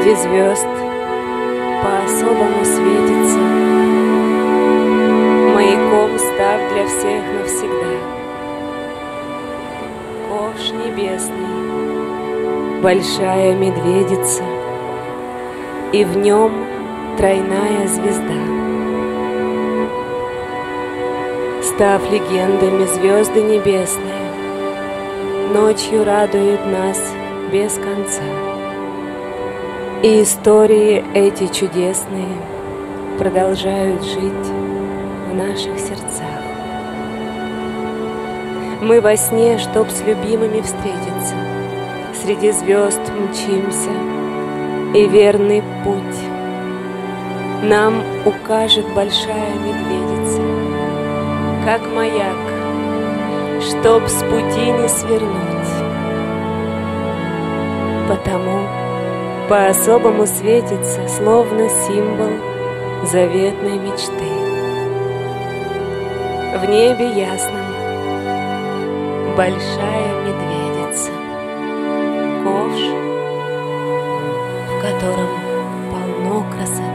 звезд по-особому светится, Маяком став для всех навсегда. Ковш небесный, большая медведица, И в нем тройная звезда. Став легендами звезды небесные, Ночью радуют нас без конца. И истории эти чудесные продолжают жить в наших сердцах. Мы во сне, чтоб с любимыми встретиться, Среди звезд мчимся, и верный путь Нам укажет большая медведица, Как маяк, чтоб с пути не свернуть. Потому по-особому светится, словно символ заветной мечты. В небе ясном большая медведица, ковш, в котором полно красоты.